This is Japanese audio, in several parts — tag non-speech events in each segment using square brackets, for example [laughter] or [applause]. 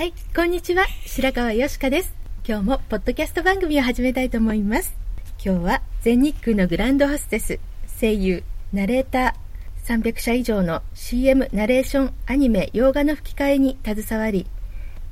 はい、こんにちは。白川よしかです。今日もポッドキャスト番組を始めたいと思います。今日は全日空のグランドホステス、声優、ナレーター、300社以上の CM、ナレーション、アニメ、洋画の吹き替えに携わり、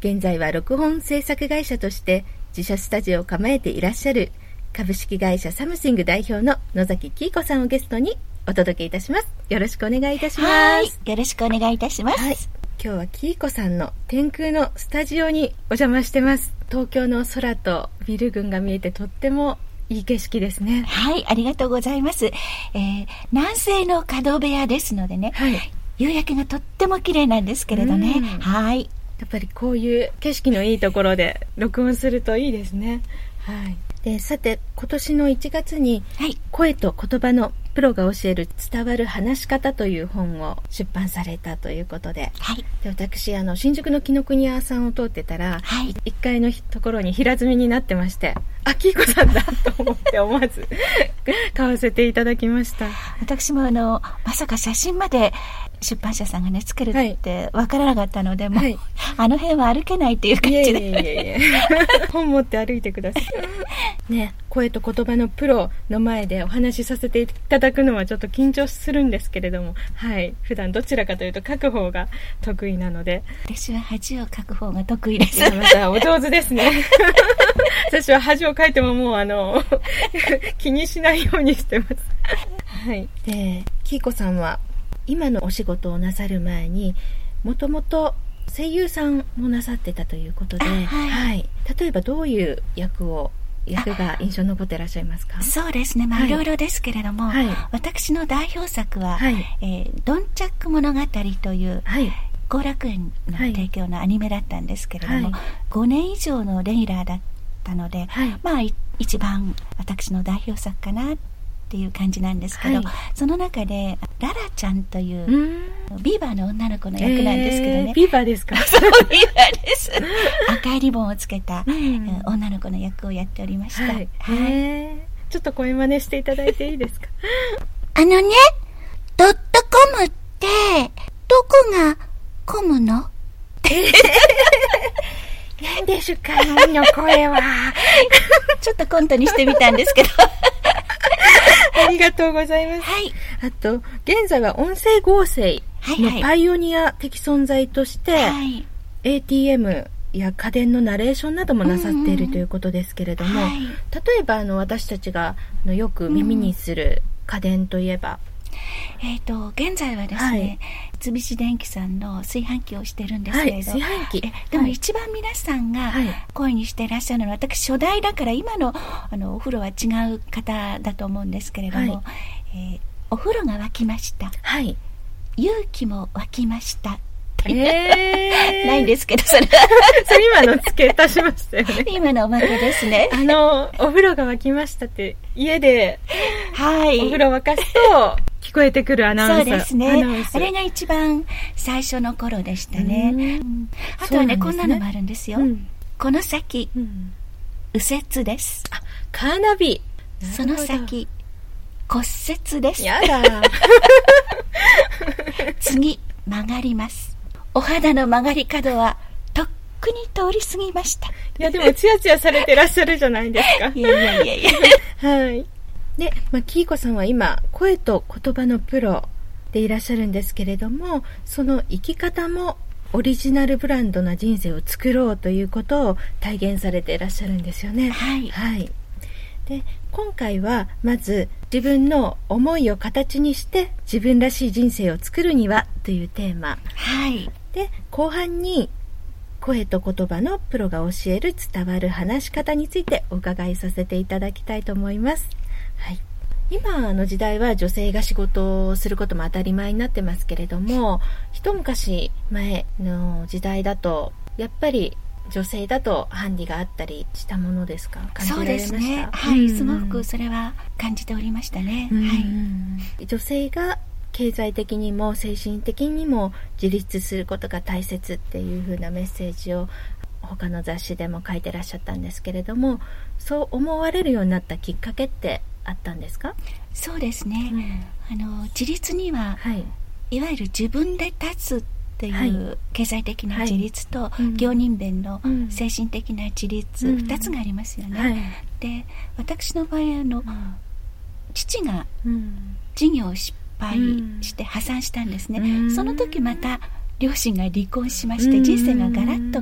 現在は録音制作会社として自社スタジオを構えていらっしゃる株式会社サムシング代表の野崎紀子さんをゲストにお届けいたします。よろしくお願いいたします。はい。よろしくお願いいたします。はい。今日はキーコさんの天空のスタジオにお邪魔してます。東京の空とビル群が見えてとってもいい景色ですね。はい、ありがとうございます。えー、南西の角部屋ですのでね、はい。夕焼けがとっても綺麗なんですけれどねうん。はい。やっぱりこういう景色のいいところで録音するといいですね。はい。で、さて、今年の1月にはい。声と言葉のプロが教える伝わる話し方という本を出版されたということで、はい。で私あの新宿の紀ノ国屋さんを通ってたら、はい。1階のところに平積みになってましてあきいこさんだと思って思わず買わせていただきました。私もあの、まさか写真まで出版社さんがね、作るってわからなかったので、もう、はいあの辺は歩けないっていう感じで。いえいえいえいえ [laughs] 本持って歩いてくださいね声と言葉のプロの前でお話しさせていただくのはちょっと緊張するんですけれどもはい普段どちらかというと書く方が得意なので私は恥をかく方が得意です。またお上手ですね。[laughs] 私は恥をかいてももうあの、[laughs] 気にしないようにしてます。はい。で、キーコさんは今のお仕事をなさる前に、もともと声優さんもなさってたということで、あはい。例えばどういう役を、役が印象に残ってらっしゃいますか？そうですね。まあ、はい。いろいろですけれども、はい。私の代表作は、はい。えードンチャック物語という、はい。後楽園のはい提供のアニメだったんですけれども、はい。5年以上のレギュラーだったので、はい。まあい一番私の代表作かなっていう感じなんですけど、はい。その中でララちゃんというう、ん。ビーバーの女の子の役なんですけどね、えービーバーですか？[laughs] そうビーバーです。[laughs] 赤いリボンをつけた、うん。えー女の子の役をやっておりました、はい。ちょっと声真似していただいていいですか？あのねドットコムってどこがコムの？[laughs] 何でしゅかあの声は。ちょっとコントにしてみたんですけど [laughs] ありがとうございます。はいあと、現在は音声合成のパイオニア的存在として、はい。ATM や家電のナレーションなどもなさっているということですけれども、はい例えばあの私たちがあのよく耳にする家電といえば、えっ、と、現在はですはいね、三菱電機さんの炊飯器をしてるんですはい、けれど、炊飯器え。でもはい一番皆さんがはい声にしていらっしゃるのは、私初代だから今のあのお風呂は違う方だと思うんですけれども、はいえーお風呂が沸きました。はい。勇気も湧きました。えー、[laughs] ないんですけど、それは [laughs] それ今の付け足しましたよね。[laughs] 今のおまけですね。あの、お風呂が沸きましたって、家ではい。お風呂沸かすと、聞こえてくるアナウンサー。そうですねあれが一番最初の頃でしたね。あとはねねこんなのもあるんですよ。うんこの先、うん右折です。カーナビ。その先、骨折です。やだ。[laughs] 次、曲がります。お肌の曲がり角は、とっくに通り過ぎました。いや、でも、ツヤツヤされてらっしゃるじゃないですか。[laughs] いやいやいやいや。[laughs] はい。で、まあ、キーコさんは今、声と言葉のプロでいらっしゃるんですけれども、その生き方もオリジナルブランドな人生を作ろうということを体現されていらっしゃるんですよね。はいはい。で、今回はまず自分の思いを形にして自分らしい人生を作るにはというテーマ。はい。で、後半に声と言葉のプロが教える伝わる話し方についてお伺いさせていただきたいと思います。はい。今の時代は女性が仕事をすることも当たり前になってますけれども、一昔前の時代だと、やっぱり女性だとハンディがあったりしたものですか？感じらそうれました？ですね。はい、うんすごくそれは感じておりましたね。うんはい。女性が経済的にも精神的にも自立することが大切っていう風なメッセージを他の雑誌でも書いてらっしゃったんですけれどもそう思われるようになったきっかけってあったんですか、そうですね。あの自立にははい、いわゆる自分で立つっていはい。う経済的な自立と、うん。行人弁のうん。精神的な自立、うん。2つがありますよね。はい。で私の場合あの父がうん。事業を失敗して破産したんですね、うん。その時また両親が離婚しまして、人生がガラッと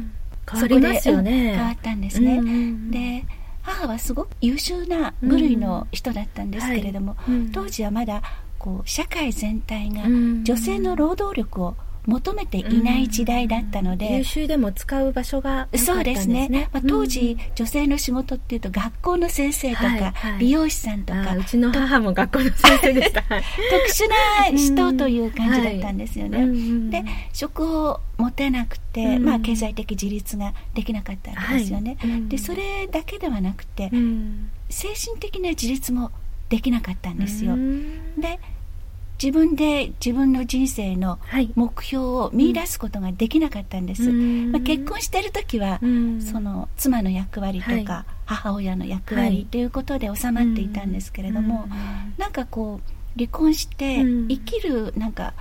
変わりますよそこで変わったんですね、うん。で母はすごく優秀な部類の人だったんですけれども、当時はまだこう社会全体がうん。女性の労働力を求めていない時代だったので、優秀でも使う場所がなかったんそうですね、まあ、当時、うん。女性の仕事っていうと学校の先生とか、はいはい。美容師さんとかあうちの母も学校の先生でした。[laughs] はい。特殊な人という感じだったんですよね。うんうん。で職を持てなくて、うん。まあ、経済的自立ができなかったわけですよね、はい。うん。でそれだけではなくて、うん。精神的な自立もできなかったんですよ、うん。で自分で自分の人生のはい。目標を見出すことができなかったんです、うん。まあ、結婚してる時は、うん。その妻の役割とか、はい。母親の役はい。割ということで収まっていたんですけれども、うん。なんかこう離婚してうん。生きるなんか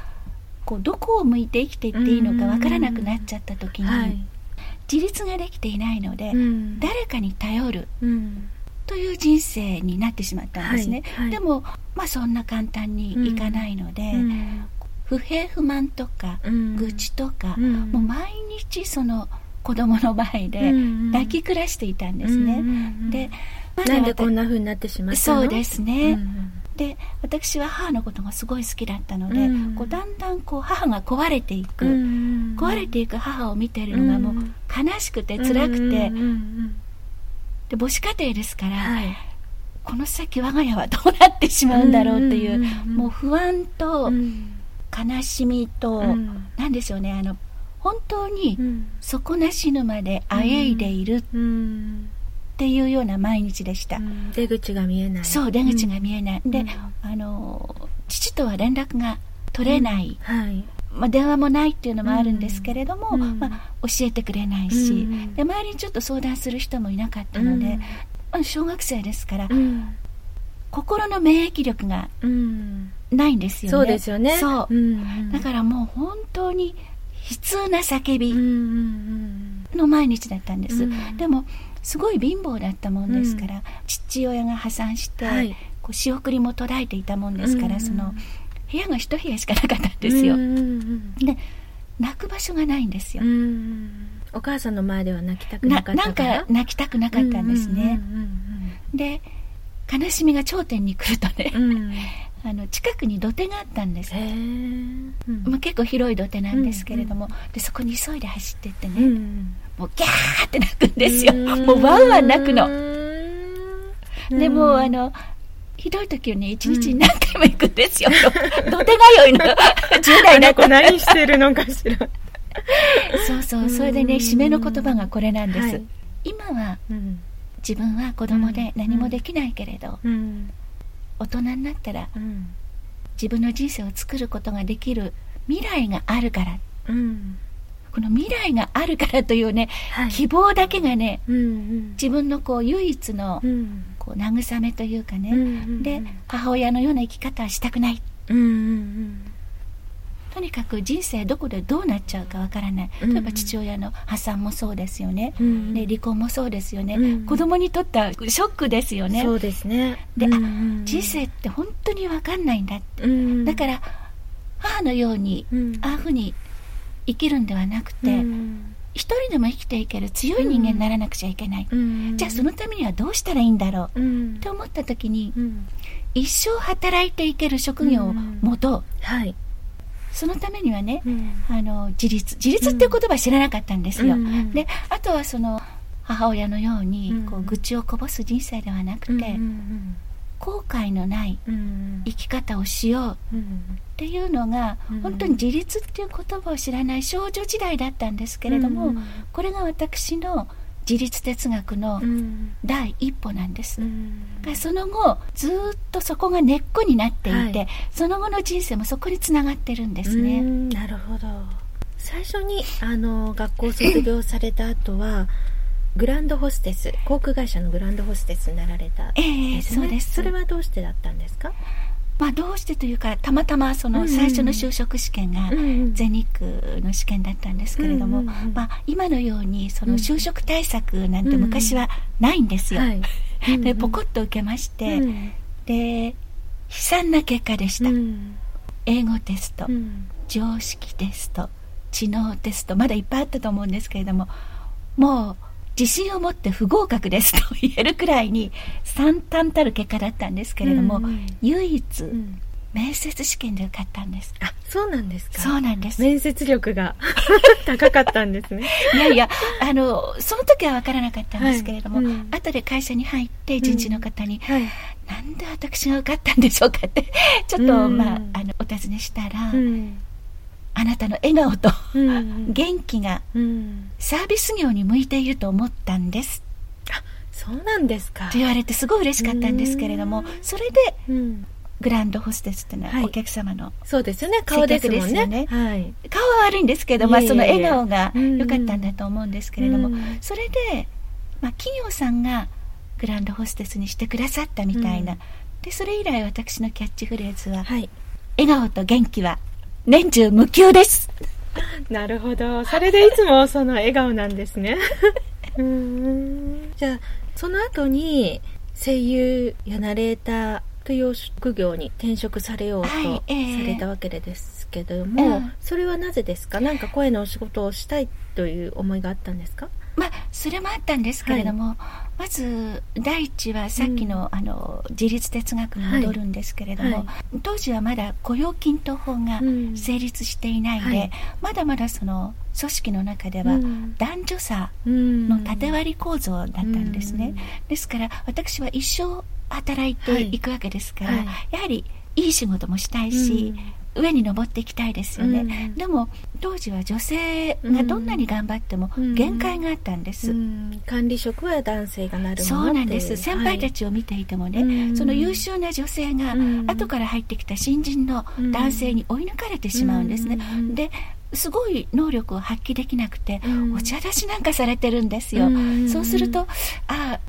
こうどこを向いて生きていっていいのかわからなくなっちゃった時に、はい。自立ができていないので、うん。誰かに頼る。うんという人生になってしまったんですね、はいはいでもまあそんな簡単にいかないので、うん不平不満とか、うん愚痴とか、うんもう毎日その子供の前で抱き暮らしていたんですね、うんうんうんでなんでこんな風になってしまったのそうですね、うんで私は母のことがすごい好きだったので、うんこうだんだんこう母が壊れていく、うん壊れていく母を見てるのがもう悲しくて辛くて、うんうんうんで母子家庭ですから、はい。この先我が家はどうなってしまうんだろうっていう,、もう不安とうん。悲しみと、うん。なんでしょうねあの本当にうん。底なし沼であえいでいるっうん。ていうような毎日でした、うん。出口が見えない。そう出口が見えない、で、うん。あの父とは連絡が取れない、はいまあ、電話もないっていうのもあるんですけれども、うん。まあ、教えてくれないし、うん。で周りにちょっと相談する人もいなかったので、うん。まあ小学生ですから、うん。心の免疫力がうん。ないんですよね。そうですよね。そう、んだからもう本当に悲痛な叫びの毎日だったんです、うん。でもすごい貧乏だったもんですから、父親が破産して、はい。こう仕送りも途絶えていたもんですから、うん。その部屋が一部屋しかなかったんですよ、で泣く場所がないんですよ、お母さんの前では泣きたくななかったなんか泣きたくなかったんですね、で悲しみが頂点に来るとね、[laughs] あの近くに土手があったんです、うん。まあ、結構広い土手なんですけれども、でそこに急いで走ってってね、うんもうギャーって泣くんですよ、うん。もうワンワン泣くの、うん。でもうあのひどい時はね一日に何回も行くんですよ、[laughs] 土手通いの。[laughs] 10代の子。何してるのかしら。[laughs] そうそうそれでね締めの言葉がこれなんです、はい。今はうん。自分は子供で何もできないけれど、うん。大人になったらうん。自分の人生を作ることができる未来があるから。うん。この未来があるからというね、はい。希望だけがねうんうん。自分のこう唯一のうんこう慰めというかね、うんうんうん。で母親のような生き方はしたくない。うんうんとにかく人生どこでどうなっちゃうかわからない。例えば父親の破産もそうですよね、うんで離婚もそうですよね、うん子供にとってはショックですよね。そうですね。で、うんあ人生って本当にわかんないんだって、うんだから母のように、うん。ああいうふうに生きるんではなくて、うん一人でも生きていける強い人間にならなくちゃいけない、うん。じゃあそのためにはどうしたらいいんだろう、うん。って思った時にうん。一生働いていける職業を持とう、はい。そのためにはね、うん。あの自立。自立っていう言葉知らなかったんですよ、うん。であとはその母親のようにうん。こう愚痴をこぼす人生ではなくて、後悔のないうん。生き方をしよううん。っていうのが、うん。本当に自立っていう言葉を知らない少女時代だったんですけれども、うん。これが私の自立哲学のうん。第一歩なんです、うん。がその後ずーっとそこが根っこになっていて、はい。その後の人生もそこにつながってるんですうね、ん。なるほど。最初にあの学校を卒業された後はグランドホステス航空会社のグランドホステスになられたええですね。そうです。それはどうしてだったんですか？まあどうしてというかたまたまそうんうん。の最初の就職試験がん。全日空の試験だったんですけれども、うんうんうんまあ、今のようにそのうん。就職対策なんて昔はないんですよ、はい。でポコッと受けまして、うん。で悲惨な結果でした、うん。英語テスト、うん。常識テスト知能テストまだいっぱいあったと思うんですけれどももう自信を持って不合格ですと言えるくらいに惨憺たる結果だったんですけれども、うんうん。唯一、うん。面接試験で受かったんです。あそうなんですか。そうなんです。面接力が [laughs] 高かったんですね。いやいやあのその時は分からなかったんですけれども、はい。うん。後で会社に入って人事の方に、はい。なんで私が受かったんでしょうかってちょっと、うん。まあ、あのお尋ねしたら、うんあなたの笑顔とうん。元気がうん。サービス業に向いていると思ったんです。そうなんですか。と言われてすごい嬉しかったんですけれどもうん。それでうん。グランドホステスっていうのははい。お客様の、そうですよね。顔ですもん接客ですよね。はい。顔は悪いんですけど、まあ、その笑顔がうん良かったんだと思うんですけれども、うん。それで、まあ、企業さんがグランドホステスにしてくださったみたいな、うん。でそれ以来私のキャッチフレーズは「はい。笑顔と元気は年中無休ですなるほど。それでいつもその笑顔なんですね。[laughs] うーん。じゃあ、その後に声優やナレーターという職業に転職されようとはいええされたわけですけども、うんそれはなぜですか？なんか声のお仕事をしたいという思いがあったんですか」まあそれもあったんですけれども、まず第一はさっきの,、あの自立哲学に戻るんですけれども、はい。当時はまだ雇用均等法がうん。成立していないので、はい。まだまだその組織の中ではうん。男女差うん。の縦割り構造だったんですね、うん。ですから私は一生働いてい。くわけですから、はい。やはりいい仕事もしたいし、上に登っていきたいですよね、うん。でも当時は女性がどんなに頑張ってもうん。限界があったんです、うん。管理職は男性がなるもそのうなんです。先輩たちを見ていてもね、うん。その優秀な女性がうん。後から入ってきた新人の男性に追い抜かれてしまうんですね、うん。ですごい能力を発揮できなくて、うん。お茶出しなんかされてるんですよ、うん。そうするとああ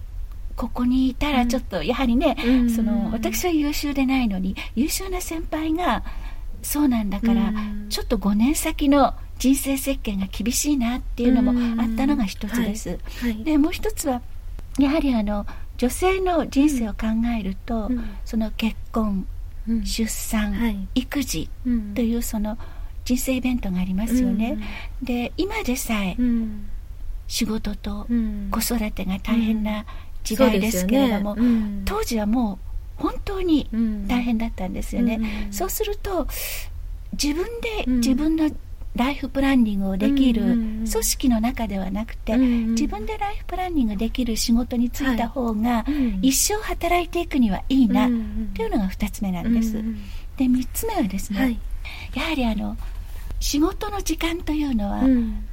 ここにいたらちょっとやはりね、うん。その私は優秀でないのに優秀な先輩がそうなんだから、うん。ちょっと5年先の人生設計が厳しいなっていうのもあったのが一つです、はい。はい。でもう一つはやはりあの女性の人生を考えると、うん。その結婚うん。出産、はい。育児うん。というその人生イベントがありますよね、で今でさえうん。仕事とうん。子育てが大変な時代ですけれども、ね。うん。当時はもう本当にうん。大変だったんですよね、うんそうすると自分でうん。自分のライフプランニングをできる組織の中ではなくて、うん自分でライフプランニングできる仕事に就いた方が、うん。一生働いていくにはいいな、うんっていうのが2つ目なんです、うんで3つ目はですね、はい。やはりあの仕事の時間というのは、うん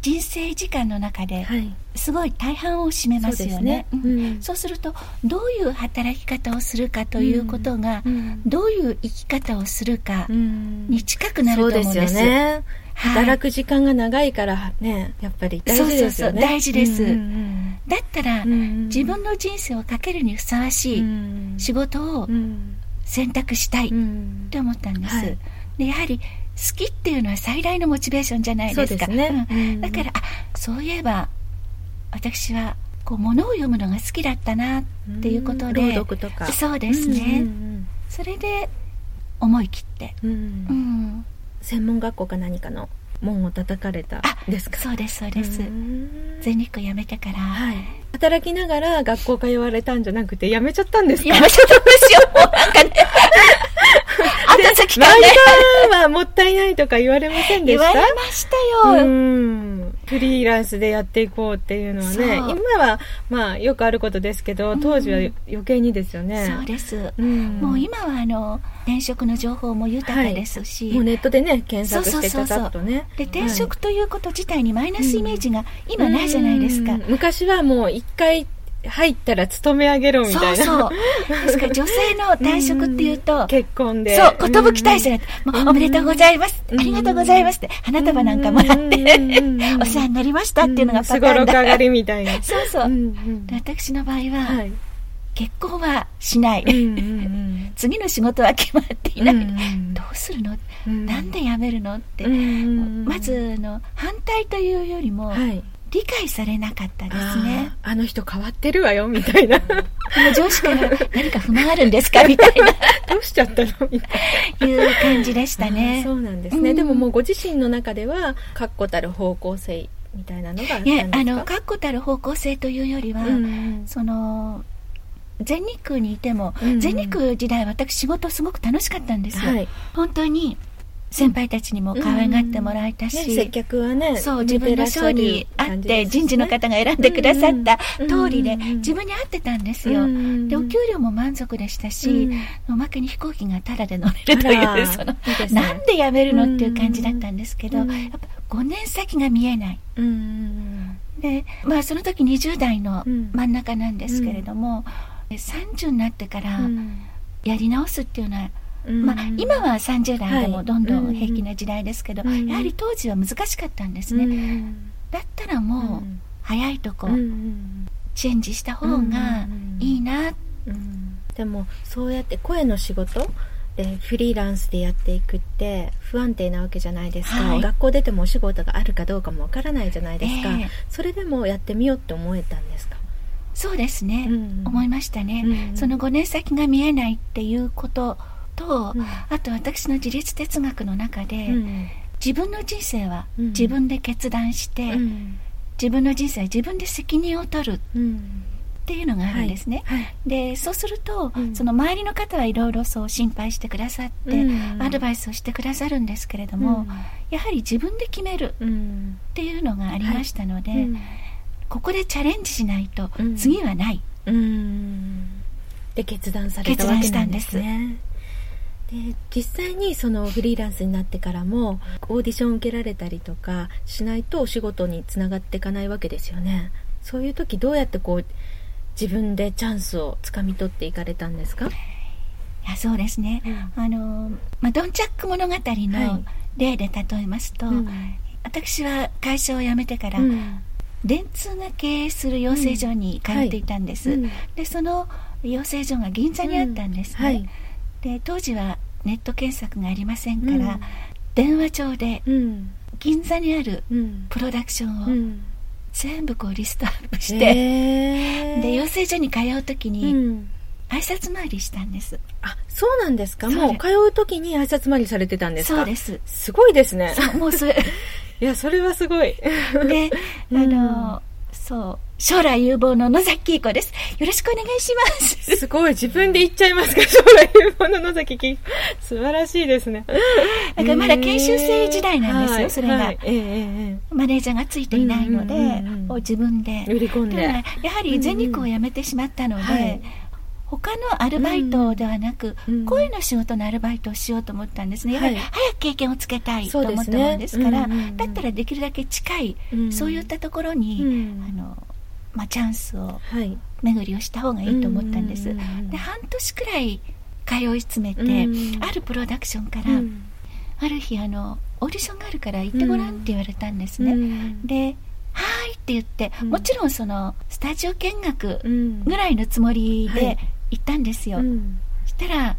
人生時間の中ではい。すごい大半を占めますよね。そうですね。うん。そうするとどういう働き方をするかということが、うん。どういう生き方をするかうん。に近くなると思うんです。そうですよね。はい。働く時間が長いからねやっぱり大事ですよね。そうそうそう大事です。うんうんだったら、うん自分の人生をかけるにふさわしういん。仕事をうん。選択したいっうんて思ったんです。はい。でやはり好きっていうのは最大のモチベーションじゃないですか。そうですね。うん。うん。だからあそういえば私はこう物を読むのが好きだったなっていうことで、うん。朗読とか。そうですね、うんそれで思い切って、うん。専門学校か何かの門を叩かれたあですか？そうですそうです、うん。全日空辞めてから、はい。働きながら学校通われたんじゃなくて辞めちゃったんですか？辞めちゃったんですよ。もうなんかね後先から。ね前はもったいないとか言われませんで言わしたれましたよ、うん。フリーランスでやっていこうっていうのはね今はまあよくあることですけど当時は余計にですよね、そうです、うん。もう今はあの転職の情報も豊かですし、もうネットでね検索してそうそうそうそう。たたっとねで転職ということ自体にマイナスイメージが今ないじゃないですか、うん。昔はもう一回入ったら勤め上げろみたいな。そうそう。ですから女性の退職っていうと、結婚で。そう、寿退社だって、もうおめでとうございます、うん。ありがとうございますって、花束なんかもらって、うん。[laughs] お世話になりましたっていうのがパタすごろーンだ。く上がりみたいな。そうそう、私の場合は、はい。結婚はしない、うんうん次の仕事は決まっていない、うんどうするの、うん。なんで辞めるの？って、うんうん。まずあの反対というよりも、はい理解されなかったですね。あの人変わってるわよみたいな。上司から何か不満あるんですかみたい [laughs] どうしちゃったのみたいな。ないう感じでしたね。そうなんですね、うん。でももうご自身の中では確固たる方向性みたいなのがあったんいですか？やあの確固たる方向性というよりは、うんその全日空にいても、うん全日空時代私仕事すごく楽しかったんですよ、はい。本当に先輩たちにも可愛がってもらえたし、ね、接客はねそう自分の賞にあって人事の方が選んでくださった通りでうんうん自分に合ってたんですよ、うんでお給料も満足でしたし、うん。おまけに飛行機がタダで乗れるという [laughs] そのいいね。なんで辞めるのっていう感じだったんですけど、うんやっぱ5年先が見えない。うんうんでまあその時20代のうん。真ん中なんですけれども、30になってからうん。やり直すっていうのは、うんまあ、今は30代ではいもどんどん平気な時代ですけど、うん。やはり当時は難しかったんですね、うん。だったらもう早いとこうんチェンジした方がいいな、うん。でもそうやって声の仕事でフリーランスでやっていくって不安定なわけじゃないですか、はい。学校出てもお仕事があるかどうかもわからないじゃないですか、ええ。それでもやってみようって思えたんですか？そうですね、うん。思いましたね、うん。その5年先が見えないっていうことと、うん。あと私の自立哲学の中で、うん。自分の人生はうん。自分で決断して、うん。自分の人生は自分で責任を取るっうん。ていうのがあるんですね、はい。でそうすると、うん。その周りの方はいろいろそう心配してくださって、うん。アドバイスをしてくださるんですけれども、やはり自分で決めるうん。っていうのがありましたので、うん。ここでチャレンジしないとうん次はない、うん。で決断されたわけなんですねで実際にそのフリーランスになってからもオーディション受けられたりとかしないとお仕事につながっていかないわけですよね。そういう時どうやってこう自分でチャンスをつかみ取っていかれたんですか？いやそうですね、うん。あのまあ、ドンチャック物語はのい。例で例えますと、うん。私は会社を辞めてから、うん。電通が経営する養成所に通っていたんです、うん。でその養成所が銀座にあったんですね、はいで当時はネット検索がありませんから、うん。電話帳でうん。銀座にあるうん。プロダクションをうん。全部こうリストアップして、へー。で養成所に通う時うにん。挨拶回りしたんです、あそうなんですか？もう通う時に挨拶回りされてたんですか？そうです。すごいですね。もうそれ [laughs] いやそれはすごい。で、[laughs] うん。あの、そう、将来有望の野崎恵子です。よろしくお願いします。すごい。自分で言っちゃいますか？[laughs] 将来有望の野崎き素晴らしいですね。だからまだ研修生時代なんですよはいそれが。はい。えええマネージャーがついていないので、うんうんうん自分で。え売り込んで。やはり全日空を辞めてしまったので、はい他のアルバイトではなく、うん声の仕事のアルバイトをしようと思ったんですね。やはりはい早く経験をつけたいと思ったもんですから、うんうんうん。だったらできるだけ近い、うん。そういったところに、うん。あの、まあ、チャンスをはい。巡りをした方がいいと思ったんです。で半年くらい通い詰めて、うん。あるプロダクションから、うん。ある日あのオーディションがあるから行ってごらんって言われたんですね、うん。で「はーい」って言って、うん。もちろんそのスタジオ見学うん。ぐらいのつもりはい。で行ったんですよ、うん。そしたら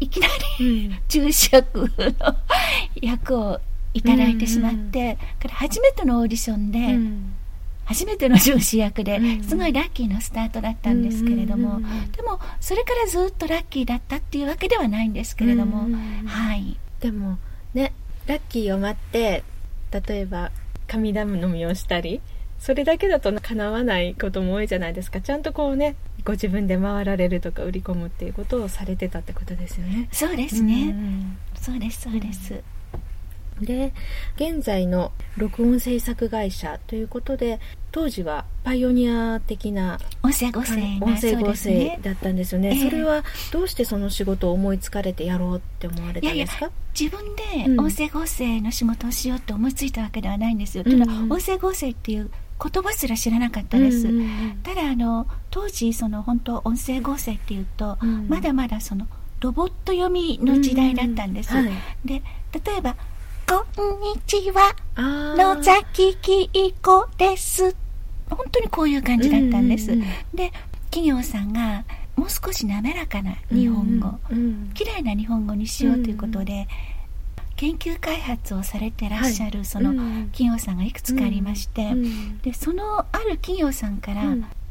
いきなり、重視役の役をいただいてしまって、から初めてのオーディションで、初めての上司役ですごいラッキーなスタートだったんですけれども、でもそれからずっとラッキーだったっていうわけではないんですけれども、はい。でもねラッキーを待って例えば神頼みをしたりそれだけだと叶わないことも多いじゃないですか。ちゃんとこうねご自分で回られるとか売り込むっていうことをされてたってことですよね。そうですね、そうですそうです、で現在の録音制作会社ということで当時はパイオニア的な音声合成音声合成だったんですよね、それはどうしてその仕事を思いつかれてやろうって思われたんですか？自分で音声合成の仕事をしようって思いついたわけではないんですよ、うん、ただ音声合成っていう言葉すら知らなかったです、うん、ただあの当時その本当音声合成っていうと、うん、まだまだそのロボット読みの時代だったんです、はい、で例えばこんにちは。野崎きいこです。本当にこういう感じだったんです。で、企業さんが、もう少し滑らかな日本語、うん、綺麗な日本語にしようということで、研究開発をされてらっしゃるその企業さんがいくつかありまして、でそのある企業さんから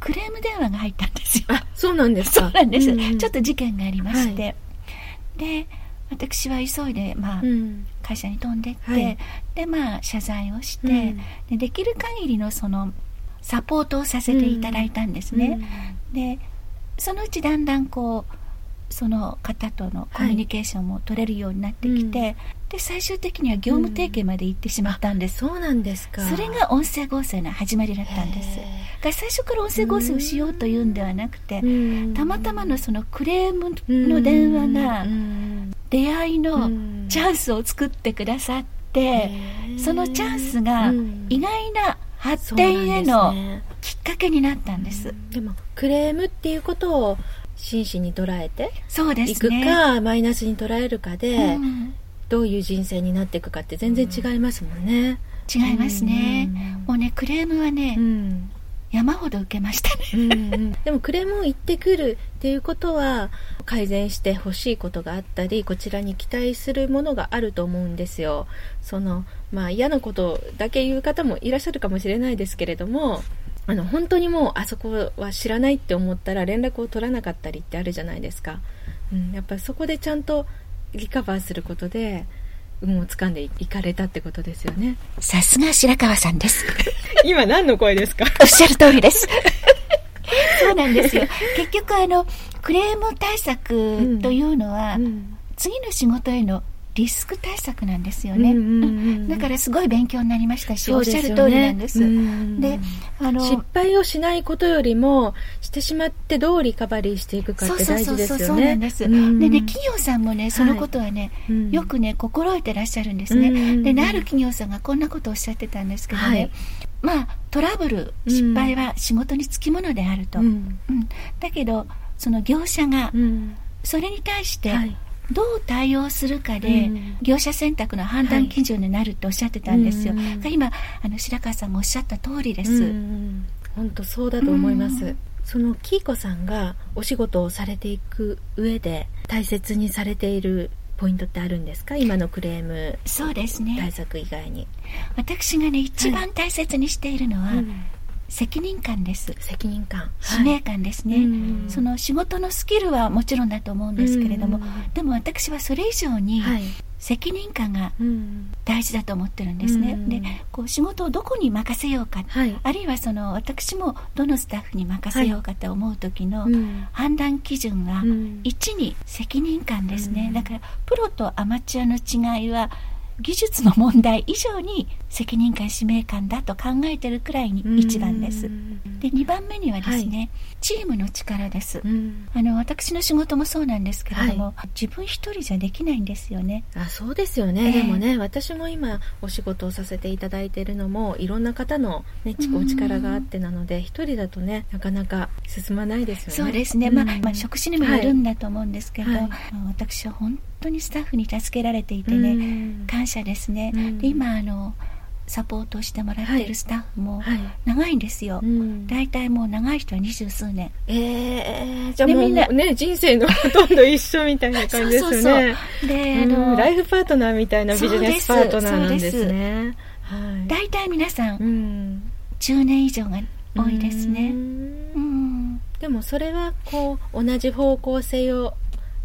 クレーム電話が入ったんですよ。あそうなんですか。そうなんです、ちょっと事件がありまして、はい、で私は急いで、まあ、うん、会社に飛んでって、はい、でまあ謝罪をして、うん、でできる限りのそのサポートをさせていただいたんですね、うん、でそのうちだんだんこうその方とのコミュニケーションも取れるようになってきて、はい、で最終的には業務提携まで行ってしまったんです、そうなんですか。それが音声合成の始まりだったんです。が最初から音声合成をしようというんではなくてたまたまのそのクレームの電話が出会いのチャンスを作ってくださってそのチャンスが意外な発展へのきっかけになったんです、でもクレームっていうことを真摯に捉えてそうです、ね、いくかマイナスに捉えるかで、うん、どういう人生になっていくかって全然違いますもんね、うん、違いますね、うん、もうねクレームはね、山ほど受けましたね。うん、でもクレームを言ってくるっていうことは改善してほしいことがあったりこちらに期待するものがあると思うんですよ。そのまあ嫌なことだけ言う方もいらっしゃるかもしれないですけれどもあの本当にもうあそこは知らないって思ったら連絡を取らなかったりってあるじゃないですか、うん、やっぱりそこでちゃんとリカバーすることで運を掴んでいかれたってことですよね。さすが白川さんです。[laughs] 今何の声ですか？おっしゃる通りです。[laughs] そうなんですよ。結局あのクレーム対策というのは、うんうん、次の仕事へのリスク対策なんですよね、うんうんうん、だからすごい勉強になりましたし、ね、おっしゃる通りなんです、であの失敗をしないことよりもしてしまってどうリカバリーしていくかって大事ですよね。そうなんです、うん、でね企業さんもねそのことはね、はい、よくね心得てらっしゃるんですね、うんうん、でねある企業さんがこんなことをおっしゃってたんですけどね、はい。まあトラブル失敗は仕事につきものであると、うん、うん、だけどその業者がそれに対して、はいどう対応するかで、業者選択の判断基準になるっておっしゃってたんですよ。はい、今あの白川さんがおっしゃった通りです。本当そうだと思います。そのキーコさんがお仕事をされていく上で大切にされているポイントってあるんですか？今のクレームそうですね。対策以外に。私がね一番大切にしているのは、はいうん責任感です。責任感。使命感ですね、はい、その仕事のスキルはもちろんだと思うんですけれどもでも私はそれ以上に責任感が大事だと思ってるんですね、でこう仕事をどこに任せようか、はい、あるいはその私もどのスタッフに任せようかと思う時の判断基準は1に責任感ですね、だからプロとアマチュアの違いは技術の問題以上に責任感使命感だと考えてるくらいに一番です。で2番目にはですね、はい、チームの力です。あの私の仕事もそうなんですけれども、はい、自分一人じゃできないんですよね。あそうですよね、えー、でもね私も今お仕事をさせていただいているのもいろんな方の、ね、お力があってなので一人だとねなかなか進まないですよね。そうですね、まあ、まあ職種にもよるんだと思うんですけど、はい、私は本当にスタッフに助けられていてね、感謝ですね。で今あのサポートしてもらってるスタッフもはい。長いんですよ、うん。大体もう長い人は二十数年。えー、じゃあもうでみんなね、人生の [laughs] ほとんど一緒みたいな感じですよね。そうそう。そうであのうんライフパートナーみたいなビジネスパートナーなんですそうね。はい。大体皆さんうん。10年以上が多いですね。ううんん。でもそれはこう同じ方向性を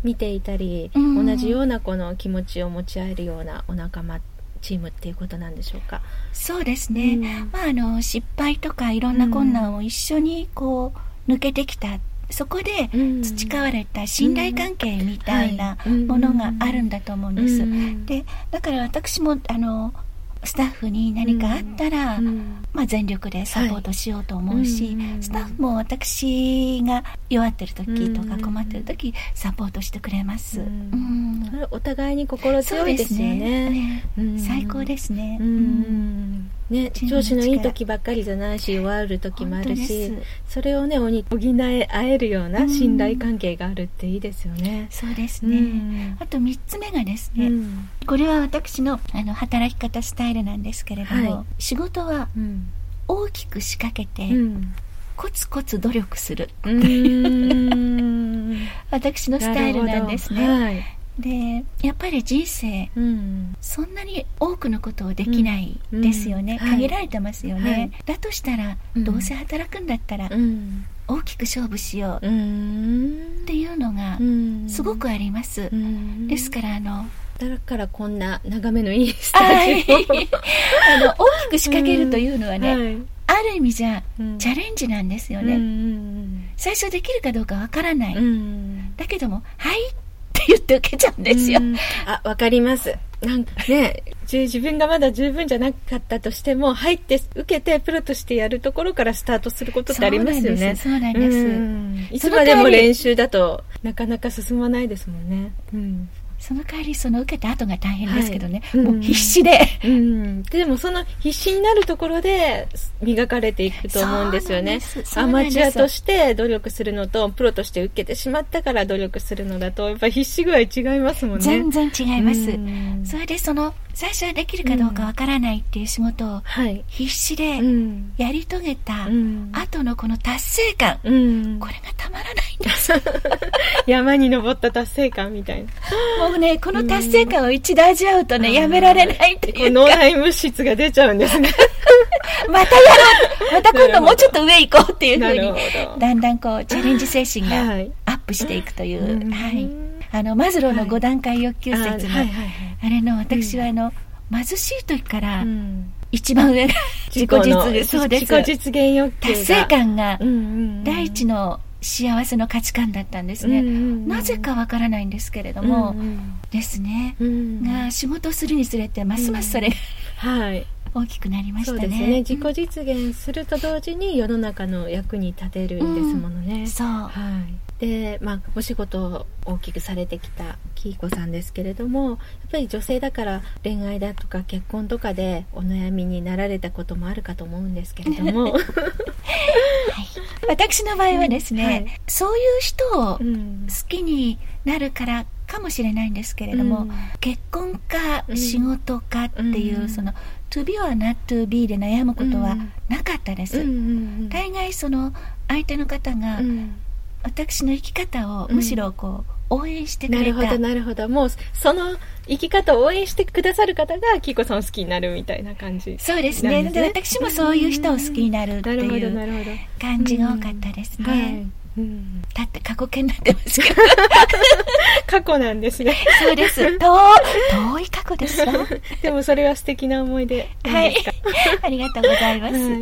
見ていたり、うん同じようなこの気持ちを持ち合えるようなお仲間チームっていうことなんでしょうか？そうですね、うん。まああの失敗とかいろんな困難を一緒にこう抜けてきた。そこでうん。培われた信頼関係みたいなうん。ものがあるんだと思うんです、うん。でだから私もあのスタッフに何かあったら、うん。まあ、全力でサポートしようと思うし、はいうん。スタッフも私が弱ってる時とかうん困ってる時サポートしてくれます、ううん。んそれお互いに心強いですよね。ね。うん。最高ですね、ううんんね、調子のいい時ばっかりじゃないし弱る時もあるしそれをね補え合えるような信頼関係があるっていいですよね。そうですうね、ん。あと3つ目がですね、うん。これは私のあの働き方スタイルなんですけれども、はい。仕事はうん。大きく仕掛けて、うん。コツコツ努力する [laughs] 私のスタイルなんですね、でやっぱり人生うん。そんなに多くのことをできないですよね、うんはい。限られてますよね、はい。だとしたら、うん。どうせ働くんだったらうん。大きく勝負しよう。うっん。ていうのがうん。すごくあります、うん。ですからあのだからこんな眺めのいいスはタいジオ。あ [laughs] の大きく仕掛けるというのはね、はい。ある意味じゃうん。チャレンジなんですよね、うん最初できるかどうかわからない、うん。だけども「はい」言って受けちゃうんですよ、うんあ、わかります。なんかね、自分がまだ十分じゃなかったとしても、入って、受けて、プロとしてやるところからスタートすることってありますよね。そうなんですそうなんですうんいつまでも練習だとなかなか進まないですもんね。うん。その代わりその受けた後が大変ですけどね、はい。もう必死で、うん、でもその必死になるところで磨かれていくと思うんですよね。アマチュアとして努力するのとプロとして受けてしまったから努力するのだとやっぱり必死具合違いますもんね。全然違います、うん。それでその最初はできるかどうかわからないっていう仕事をはい、必死でうん。やり遂げたうん。後のこの達成感、うん。これがたまらないんです。[laughs] 山に登った達成感みたいな。もうねこの達成感を一度味わうとね、やめられないというか。脳内物質が出ちゃうんですね。[laughs] またやろう。また今度もうちょっと上行こうっていうふうにだんだんこうチャレンジ精神がはい。アップしていくという、うん。はい、あのマズローの5段階欲求説の、あはいはいはいあれの私はあの、貧しい時からうん。一番上が自己実現そうです。自己実現欲求が。達成感がうんうんうん。第一の幸せの価値観だったんですね、うんうんうん。なぜかわからないんですけれども、うんですね、うん。が仕事をするにつれてますますそれがはい。大きくなりましたね、そうですね。自己実現すると同時に世の中の役に立てるんですものね、そう。はいでまあお仕事を大きくされてきたキーコさんですけれどもやっぱり女性だから恋愛だとか結婚とかでお悩みになられたこともあるかと思うんですけれども、[laughs] 私の場合はですね、はい。そういう人を好うん。きになるからかもしれないんですけれども、うん。結婚かうん。仕事かっていう、うん。その to be or not to be で悩むことはうん。なかったです、うんうん。大概その相手の方がうん私の生き方をうんむしろこう応援してくれた、なるほどなるほど。もうその生き方を応援してくださる方がキーコさんを好きになるみたいな感じそうですね。で私もそういう人を好きになるってなるほどないうるほど。感じが多かったですね、はい。うん。だって過去形になってますけど [laughs] 過去なんですね。そうです。[laughs] 遠遠い過去ですわでもそれは素敵な思い出はい。ありがとうございます。はい。は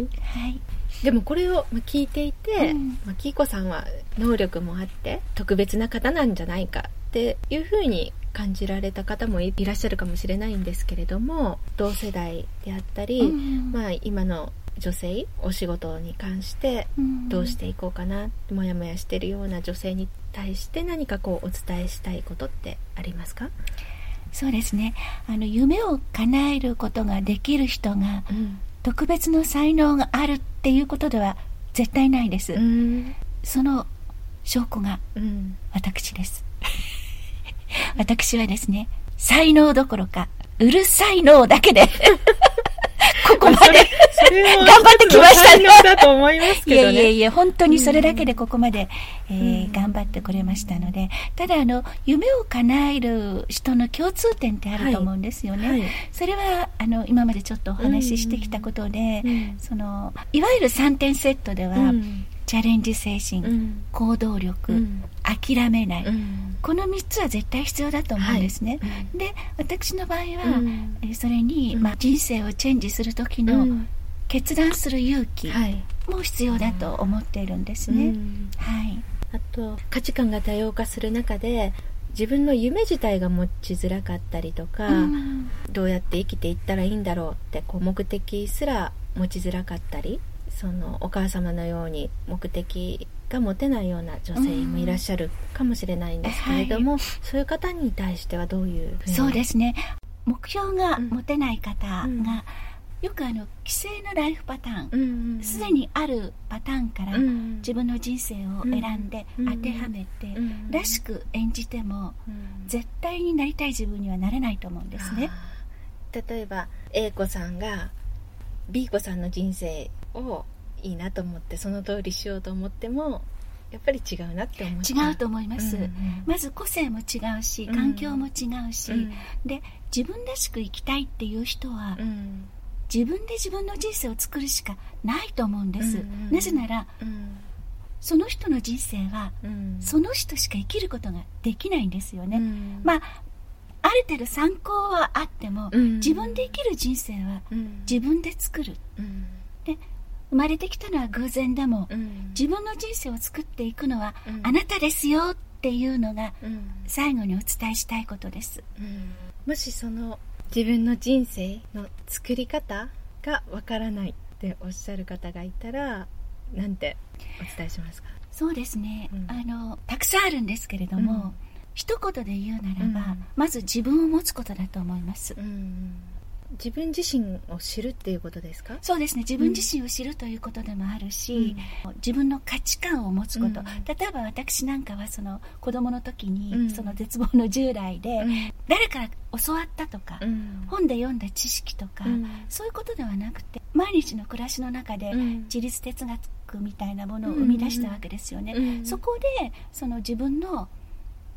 い。でもこれをまあ聞いていて、うん。まあ、キーコさんは能力もあって特別な方なんじゃないかっていうふうに感じられた方もいらっしゃるかもしれないんですけれども同世代であったり、うんまあ、今の女性お仕事に関してうん。どうしていこうかな、もやもやしてるような女性に対して何かこうお伝えしたいことってありますか、そうですね。あの、夢を叶えることができる人が、うん特別の才能があるっていうことでは絶対ないです。うんその証拠がうん私です。[laughs] 私はですね、才能どころか、うるさい脳だけで [laughs] ここまで頑張ってきましたね。だと思いますいけどね。やいやいや、本当にそれだけでここまで、えーうん。頑張ってこれましたので、ただあの、夢を叶える人の共通点ってあると思うんですよね。はい。それは、あの、今までちょっとお話ししてきたことで、うん。その、いわゆる3点セットでは、うんチャレンジ精神、うん。行動力、うん。諦めない、うん。この3つは絶対必要だと思うんですね。はい。で、私の場合は、うん。えーそれに、うん。まあ、人生をチェンジする時うのん。決断する勇気はい。も必要だと思っているんですね。うん。はい。あと価値観が多様化する中で自分の夢自体が持ちづらかったりとか、うん。どうやって生きていったらいいんだろうってこう目的すら持ちづらかったりそのお母様のように目的が持てないような女性もいらっしゃるかもしれないんですけれども、そういう方に対してはどういうふうに？そうですね。目標が持てない方が、うん。よくあの、既成のライフパターン、うんうんすでにあるパターンから、うん自分の人生を選んでうん当てはめて、うんらしく演じても、うん。絶対になりたい自分にはなれないと思うんですね。例えば A 子さんが B 子さんの人生をいいなと思ってその通りしようと思ってもやっぱり違うなって思違うと思います。うんうんまず個性も違うし、うん。環境も違うし、うん。で、自分らしく生きたいっていう人は、うん。自分で自分の人生を作るしかないと思うんです。うんうん。なぜなら、うん。その人の人生は、うん。その人しか生きることができないんですよね。うん。まあ、ある程度参考はあっても、うん。自分で生きる人生はうん。自分で作る。うん。で、生まれてきたのは偶然でも、うん。自分の人生を作っていくのは、うん。あなたですよっていうのが、うん。最後にお伝えしたいことです。うん。もしその自分の人生の作り方がわからないっておっしゃる方がいたらなんてお伝えしますか？そうですね、うん。あのたくさんあるんですけれども、うん。一言で言うならば、うん。まず自分を持つことだと思います、うん自分自身を知るっていうことですか？そうですね。自分自身を知るということでもあるし、自分の価値観を持つこと、うん。例えば私なんかはその子供の時に、うん。その絶望の従来で、うん。誰から教わったとか、うん。本で読んだ知識とか、うん。そういうことではなくて毎日の暮らしの中でうん。自律哲学みたいなものを生み出したわけですよね、うん。そこでその自分の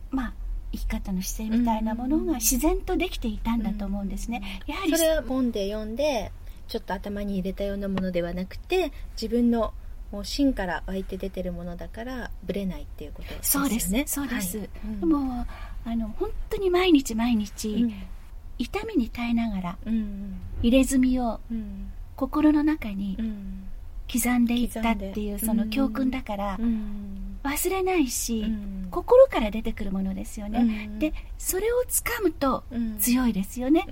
まあ生き方の姿勢みたいなものが自然とできていたんだと思うんですね、やはりそれは本で読んでちょっと頭に入れたようなものではなくて自分のもう芯から湧いて出てるものだからぶれないっていうことですよね。そうです。そうです、はい。でもあの本当に毎日毎日、うん。痛みに耐えながらうん。入れ墨をうん。心の中にうん刻んでいったっていうその教訓だからうん。忘れないし、うん。心から出てくるものですよね、うん。でそれをつかむとうん強いですよね、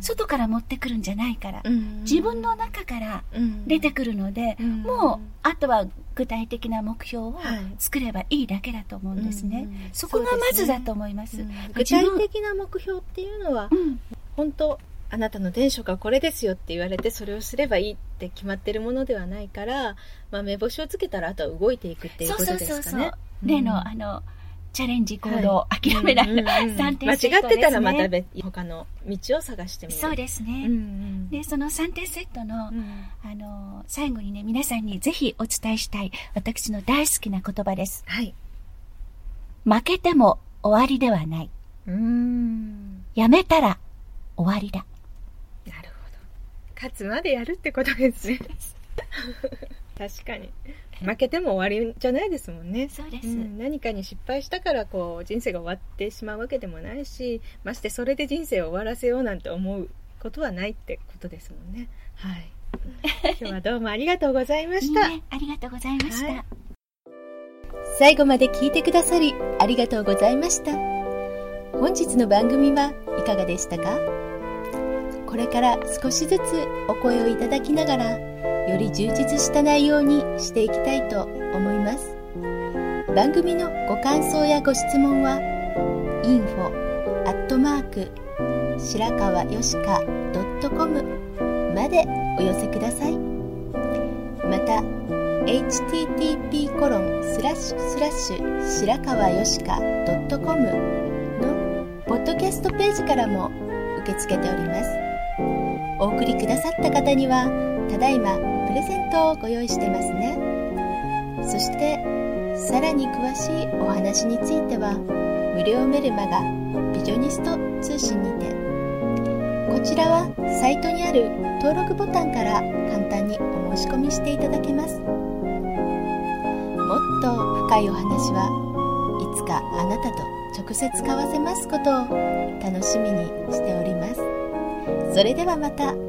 外から持ってくるんじゃないから、うん。自分の中からうん。出てくるので、うん。もうあとは具体的な目標をはい。作ればいいだけだと思うんですね、そこがまずだと思います。うん具体的な目標っていうのはうん。本当あなたの電書がこれですよって言われてそれをすればいいって決まってるものではないから、まあ、目星をつけたらあとは動いていくっていうそうことそうそうそう、ですかね。例の、うんあのチャレンジ行動、はい諦めない、う点間違ってたらまた別他の道を探してみる。そうですね、うんうんでその3点セットの、うんあの最後にね皆さんにぜひお伝えしたい私の大好きな言葉ですはい。負けても終わりではないうん。やめたら終わりだ。勝つまでやるってことですね。[laughs] 確かに。負けても終わりじゃないですもんね。そうです、うん、何かに失敗したからこう人生が終わってしまうわけでもないしましてそれで人生を終わらせようなんて思うことはないってことですもんね。はい。今日はどうもありがとうございました。ねありがとうございました、はい。最後まで聞いてくださりありがとうございました。本日の番組はいかがでしたか？これから少しずつお声をいただきながらより充実した内容にしていきたいと思います。番組のご感想やご質問は info アットマーク白川よしか .com までお寄せください。また http コロンスラッシュスラッシュ白川よしか .com のポッドキャストページからも受け付けております。お送りくださった方にはただいまプレゼントをご用意してますね。そしてさらに詳しいお話については無料メルマガビジョニスト通信にてこちらはサイトにある登録ボタンから簡単にお申し込みしていただけます。もっと深いお話はいつかあなたと直接交わせますことを楽しみにしております。それではまた。